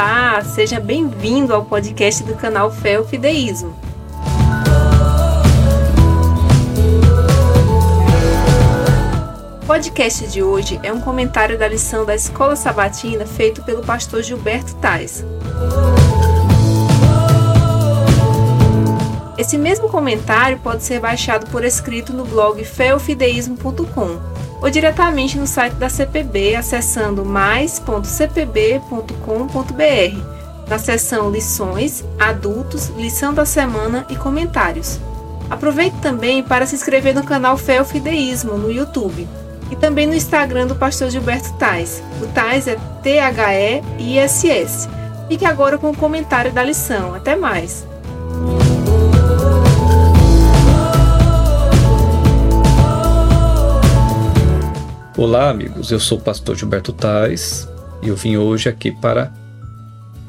Olá, seja bem-vindo ao podcast do canal Fé Fideísmo. O podcast de hoje é um comentário da lição da Escola Sabatina feito pelo pastor Gilberto Tais. Esse mesmo comentário pode ser baixado por escrito no blog feofideísmo.com ou diretamente no site da CPB acessando mais.cpb.com.br na seção Lições, Adultos, Lição da Semana e Comentários. Aproveite também para se inscrever no canal Feofideísmo no YouTube e também no Instagram do pastor Gilberto Tais. O Tais é T-H-E-I-S-S. Fique agora com o comentário da lição. Até mais! Olá, amigos. Eu sou o pastor Gilberto Tais e eu vim hoje aqui para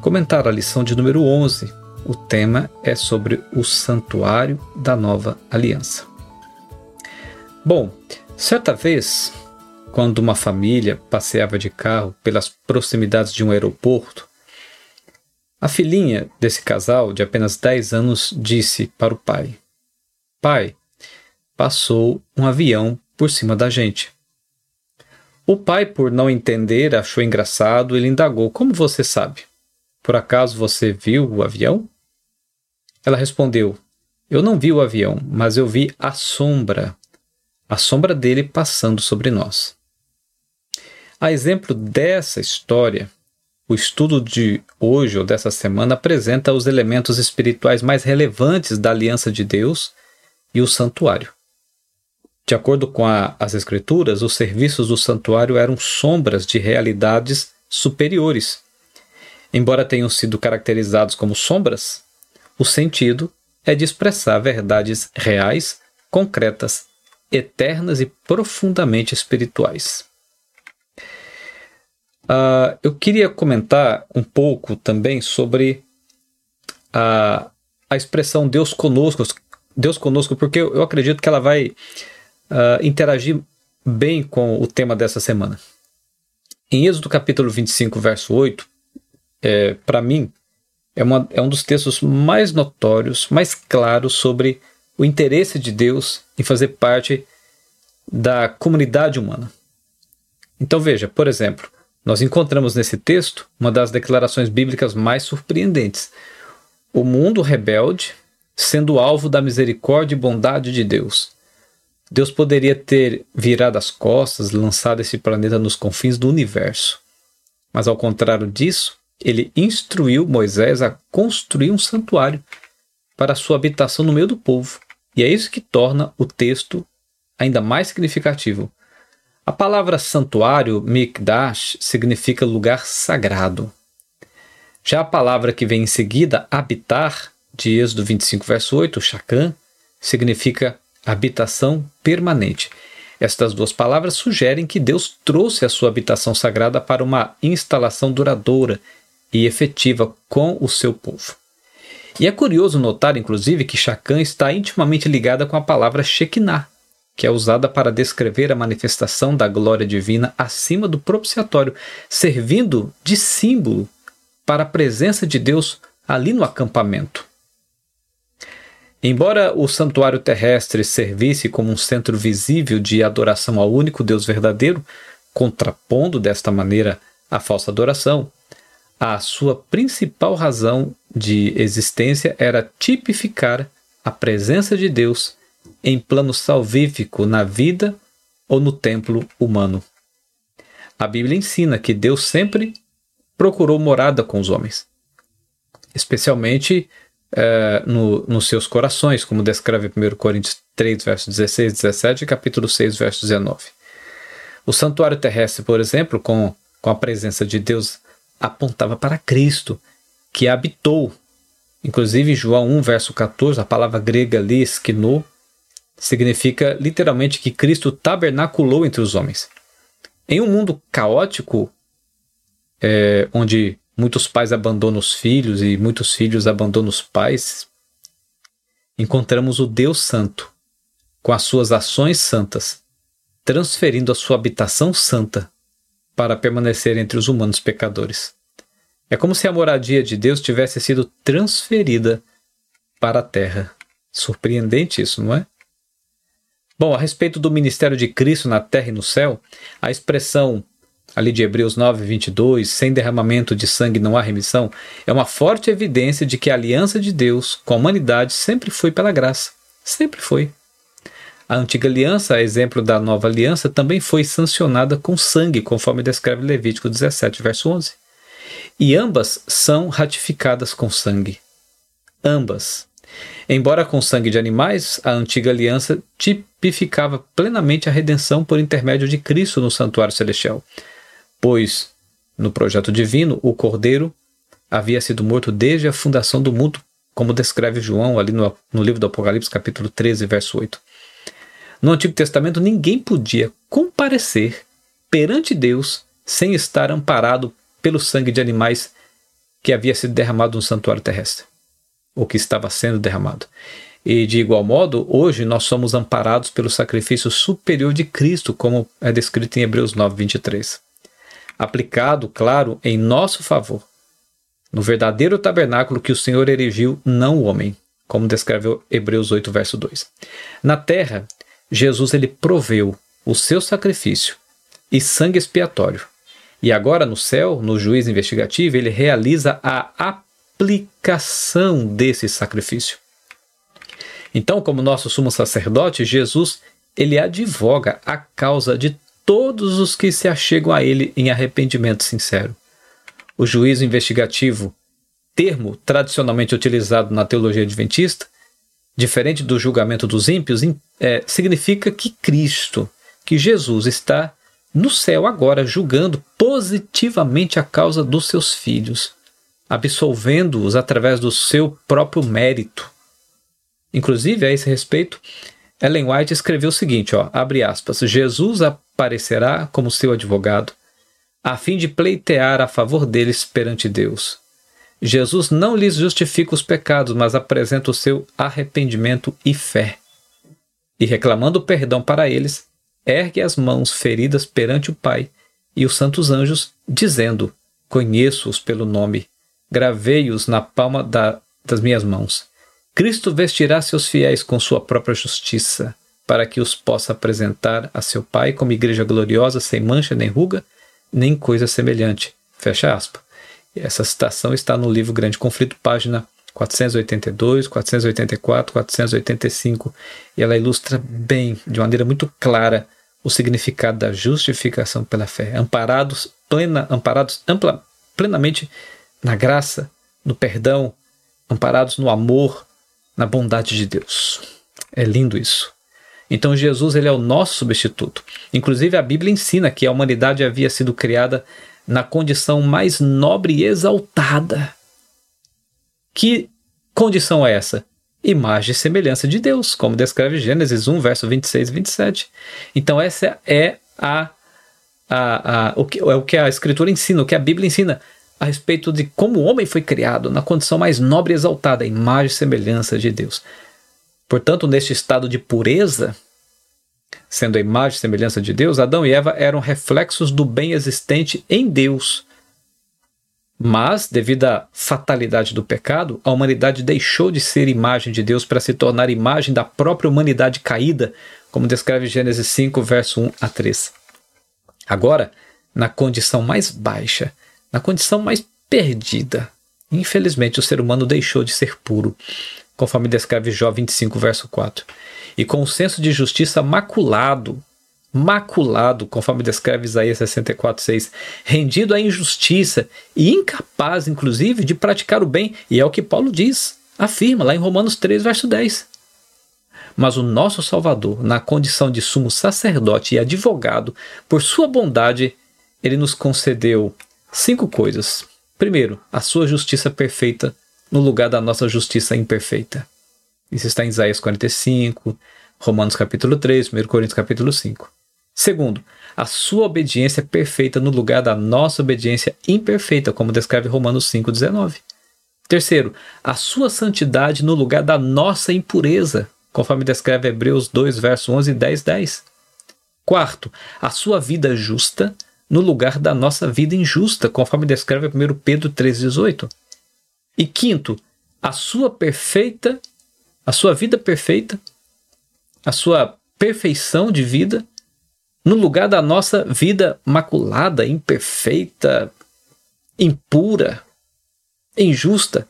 comentar a lição de número 11. O tema é sobre o santuário da nova aliança. Bom, certa vez, quando uma família passeava de carro pelas proximidades de um aeroporto, a filhinha desse casal, de apenas 10 anos, disse para o pai: Pai, passou um avião por cima da gente. O pai, por não entender, achou engraçado e lhe indagou: Como você sabe? Por acaso você viu o avião? Ela respondeu: Eu não vi o avião, mas eu vi a sombra, a sombra dele passando sobre nós. A exemplo dessa história, o estudo de hoje ou dessa semana apresenta os elementos espirituais mais relevantes da aliança de Deus e o santuário. De acordo com a, as Escrituras, os serviços do santuário eram sombras de realidades superiores. Embora tenham sido caracterizados como sombras, o sentido é de expressar verdades reais, concretas, eternas e profundamente espirituais. Uh, eu queria comentar um pouco também sobre a, a expressão Deus conosco, Deus conosco, porque eu, eu acredito que ela vai uh, interagir bem com o tema dessa semana. Em Êxodo capítulo 25, verso 8, é, para mim, é, uma, é um dos textos mais notórios, mais claros sobre o interesse de Deus em fazer parte da comunidade humana. Então veja, por exemplo, nós encontramos nesse texto uma das declarações bíblicas mais surpreendentes. O mundo rebelde sendo alvo da misericórdia e bondade de Deus. Deus poderia ter virado as costas, lançado esse planeta nos confins do universo. Mas ao contrário disso, ele instruiu Moisés a construir um santuário para sua habitação no meio do povo. E é isso que torna o texto ainda mais significativo. A palavra santuário, mikdash, significa lugar sagrado. Já a palavra que vem em seguida, habitar, de Êxodo 25, verso 8, shakan, significa habitação permanente. Estas duas palavras sugerem que Deus trouxe a sua habitação sagrada para uma instalação duradoura e efetiva com o seu povo. E é curioso notar, inclusive, que Shacã está intimamente ligada com a palavra Shekinah, que é usada para descrever a manifestação da glória divina acima do propiciatório, servindo de símbolo para a presença de Deus ali no acampamento. Embora o santuário terrestre servisse como um centro visível de adoração ao único Deus verdadeiro, contrapondo desta maneira a falsa adoração, a sua principal razão de existência era tipificar a presença de Deus em plano salvífico na vida ou no templo humano. A Bíblia ensina que Deus sempre procurou morada com os homens, especialmente é, no, nos seus corações, como descreve 1 Coríntios 3, versos 16 e 17 e capítulo 6, verso 19. O santuário terrestre, por exemplo, com, com a presença de Deus, apontava para Cristo, que habitou. Inclusive, João 1, verso 14, a palavra grega ali, esquinou, significa literalmente que Cristo tabernaculou entre os homens. Em um mundo caótico, é, onde muitos pais abandonam os filhos e muitos filhos abandonam os pais, encontramos o Deus Santo, com as suas ações santas, transferindo a sua habitação santa para permanecer entre os humanos pecadores. É como se a moradia de Deus tivesse sido transferida para a terra. Surpreendente isso, não é? Bom, a respeito do ministério de Cristo na terra e no céu, a expressão ali de Hebreus 9, 22, sem derramamento de sangue não há remissão, é uma forte evidência de que a aliança de Deus com a humanidade sempre foi pela graça. Sempre foi. A antiga aliança, a exemplo da nova aliança, também foi sancionada com sangue, conforme descreve Levítico 17, verso 11. E ambas são ratificadas com sangue. Ambas. Embora com sangue de animais, a antiga aliança tipificava plenamente a redenção por intermédio de Cristo no santuário celestial, pois, no projeto divino, o Cordeiro havia sido morto desde a fundação do mundo, como descreve João ali no, no livro do Apocalipse, capítulo 13, verso 8. No Antigo Testamento, ninguém podia comparecer perante Deus sem estar amparado pelo sangue de animais que havia sido derramado no santuário terrestre o que estava sendo derramado. E de igual modo, hoje nós somos amparados pelo sacrifício superior de Cristo, como é descrito em Hebreus 9, 23. Aplicado, claro, em nosso favor, no verdadeiro tabernáculo que o Senhor erigiu, não o homem, como descreveu Hebreus 8, verso 2. Na terra, Jesus ele proveu o seu sacrifício e sangue expiatório. E agora no céu, no juiz investigativo, ele realiza a aplicação desse sacrifício. Então, como nosso sumo sacerdote, Jesus, ele advoga a causa de todos os que se achegam a ele em arrependimento sincero. O juízo investigativo, termo tradicionalmente utilizado na teologia adventista, diferente do julgamento dos ímpios, é, significa que Cristo, que Jesus está no céu agora julgando positivamente a causa dos seus filhos absolvendo-os através do seu próprio mérito. Inclusive, a esse respeito, Ellen White escreveu o seguinte, ó, abre aspas, Jesus aparecerá como seu advogado, a fim de pleitear a favor deles perante Deus. Jesus não lhes justifica os pecados, mas apresenta o seu arrependimento e fé. E reclamando perdão para eles, ergue as mãos feridas perante o Pai e os santos anjos, dizendo: Conheço-os pelo nome gravei-os na palma da, das minhas mãos. Cristo vestirá seus fiéis com sua própria justiça, para que os possa apresentar a seu Pai como igreja gloriosa, sem mancha nem ruga, nem coisa semelhante. Fecha aspas. Essa citação está no livro Grande Conflito, página 482, 484, 485, e ela ilustra bem, de maneira muito clara, o significado da justificação pela fé, amparados, plena, amparados ampla, plenamente na graça, no perdão, amparados no amor, na bondade de Deus. É lindo isso. Então Jesus ele é o nosso substituto. Inclusive a Bíblia ensina que a humanidade havia sido criada na condição mais nobre e exaltada. Que condição é essa? Imagem e semelhança de Deus, como descreve Gênesis 1, verso 26 e 27. Então essa é a, a, a, o, que, é o que a Escritura ensina, o que a Bíblia ensina a respeito de como o homem foi criado na condição mais nobre e exaltada, imagem e semelhança de Deus. Portanto, neste estado de pureza, sendo a imagem e semelhança de Deus, Adão e Eva eram reflexos do bem existente em Deus. Mas, devido à fatalidade do pecado, a humanidade deixou de ser imagem de Deus para se tornar imagem da própria humanidade caída, como descreve Gênesis 5, verso 1 a 3. Agora, na condição mais baixa, na condição mais perdida. Infelizmente, o ser humano deixou de ser puro, conforme descreve Jó 25, verso 4. E com o senso de justiça maculado, maculado, conforme descreve Isaías 64, 6, rendido à injustiça e incapaz, inclusive, de praticar o bem, e é o que Paulo diz, afirma lá em Romanos 3, verso 10. Mas o nosso Salvador, na condição de sumo sacerdote e advogado, por sua bondade, ele nos concedeu Cinco coisas. Primeiro, a sua justiça perfeita no lugar da nossa justiça imperfeita. Isso está em Isaías 45, Romanos capítulo 3, 1 Coríntios capítulo 5. Segundo, a sua obediência perfeita no lugar da nossa obediência imperfeita, como descreve Romanos 5,19. Terceiro, a sua santidade no lugar da nossa impureza, conforme descreve Hebreus 2, verso 11 e 10, 10. Quarto, a sua vida justa no lugar da nossa vida injusta, conforme descreve 1 Pedro 3,18. E quinto, a sua perfeita, a sua vida perfeita, a sua perfeição de vida, no lugar da nossa vida maculada, imperfeita, impura, injusta.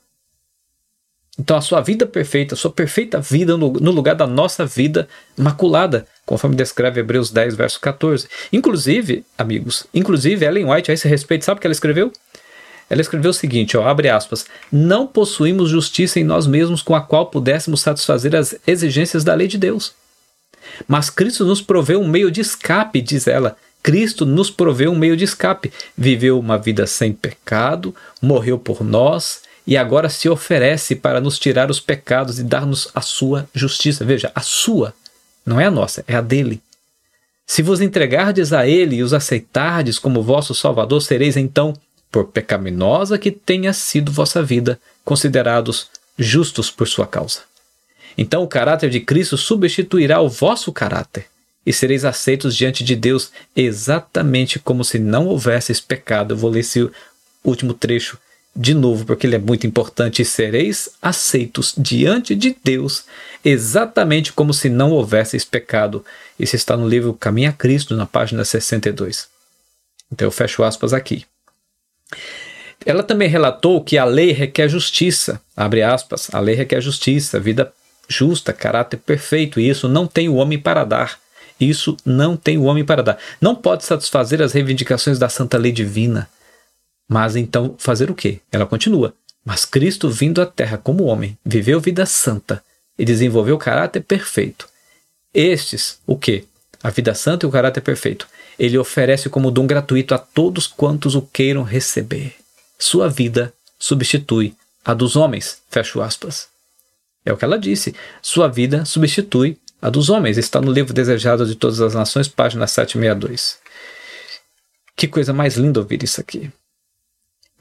Então, a sua vida perfeita, a sua perfeita vida no, lugar da nossa vida maculada, conforme descreve Hebreus 10, verso 14. Inclusive, amigos, inclusive Ellen White, a esse respeito, sabe o que ela escreveu? Ela escreveu o seguinte, ó, abre aspas, não possuímos justiça em nós mesmos com a qual pudéssemos satisfazer as exigências da lei de Deus. Mas Cristo nos proveu um meio de escape, diz ela. Cristo nos proveu um meio de escape. Viveu uma vida sem pecado, morreu por nós e agora se oferece para nos tirar os pecados e dar-nos a sua justiça. Veja, a sua, não é a nossa, é a dele. Se vos entregardes a ele e os aceitardes como vosso Salvador, sereis então, por pecaminosa que tenha sido vossa vida, considerados justos por sua causa. Então o caráter de Cristo substituirá o vosso caráter, e sereis aceitos diante de Deus exatamente como se não houvesseis pecado. Eu vou ler esse último trecho de novo, porque ele é muito importante. E sereis aceitos diante de Deus exatamente como se não houvesseis pecado. Isso está no livro Caminho a Cristo, na página 62. Então eu fecho aspas aqui. Ela também relatou que a lei requer justiça, abre aspas, a lei requer justiça, vida justa, caráter perfeito, e isso não tem o homem para dar. Isso não tem o homem para dar. Não pode satisfazer as reivindicações da santa lei divina. Mas então fazer o quê? Ela continua. Mas Cristo, vindo à terra como homem, viveu vida santa e desenvolveu caráter perfeito. Estes, o quê? A vida santa e o caráter perfeito. Ele oferece como dom gratuito a todos quantos o queiram receber. Sua vida substitui a dos homens. Fecho aspas. É o que ela disse. Sua vida substitui a dos homens. Está no livro Desejado de Todas as Nações, página 762. Que coisa mais linda ouvir isso aqui.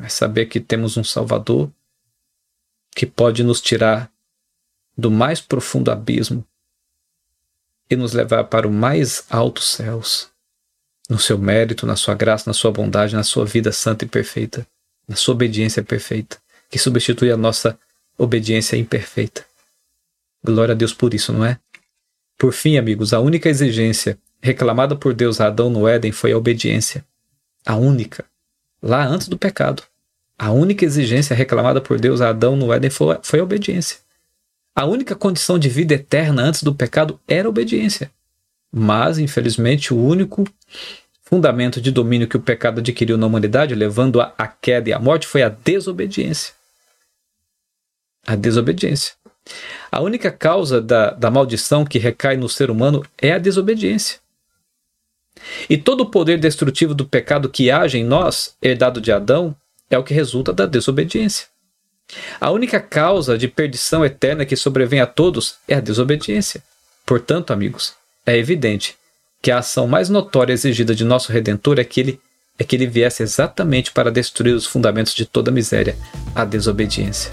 É saber que temos um Salvador que pode nos tirar do mais profundo abismo e nos levar para o mais altos céus, no seu mérito, na sua graça, na sua bondade, na sua vida santa e perfeita, na sua obediência perfeita, que substitui a nossa obediência imperfeita. Glória a Deus por isso, não é? Por fim, amigos, a única exigência reclamada por Deus a Adão no Éden foi a obediência. A única. Lá antes do pecado. A única exigência reclamada por Deus a Adão no Éden foi, a obediência. A única condição de vida eterna antes do pecado era a obediência. Mas, infelizmente, o único fundamento de domínio que o pecado adquiriu na humanidade, levando à queda e à morte, foi a desobediência. A desobediência. A única causa da, da maldição que recai no ser humano é a desobediência. E todo o poder destrutivo do pecado que age em nós, herdado de Adão, é o que resulta da desobediência. A única causa de perdição eterna que sobrevém a todos é a desobediência. Portanto, amigos, é evidente que a ação mais notória exigida de nosso Redentor é que ele, é que ele viesse exatamente para destruir os fundamentos de toda miséria, a desobediência.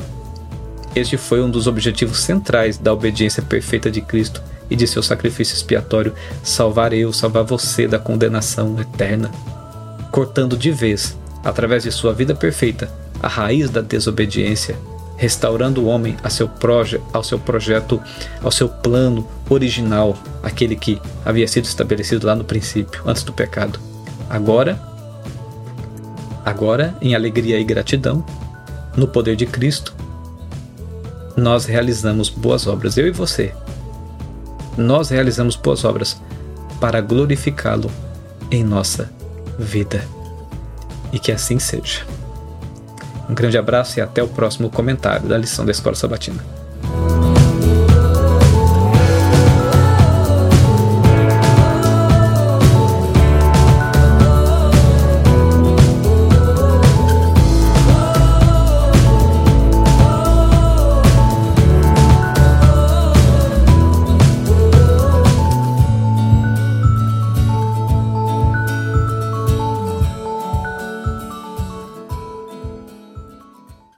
Este foi um dos objetivos centrais da obediência perfeita de Cristo e de seu sacrifício expiatório: salvar eu, salvar você da condenação eterna, cortando de vez, através de sua vida perfeita, a raiz da desobediência, restaurando o homem a seu proje, ao seu projeto, ao seu plano original, aquele que havia sido estabelecido lá no princípio, antes do pecado. Agora, agora, em alegria e gratidão, no poder de Cristo, nós realizamos boas obras, eu e você. Nós realizamos boas obras para glorificá-lo em nossa vida. E que assim seja. Um grande abraço e até o próximo comentário da lição da Escola Sabatina.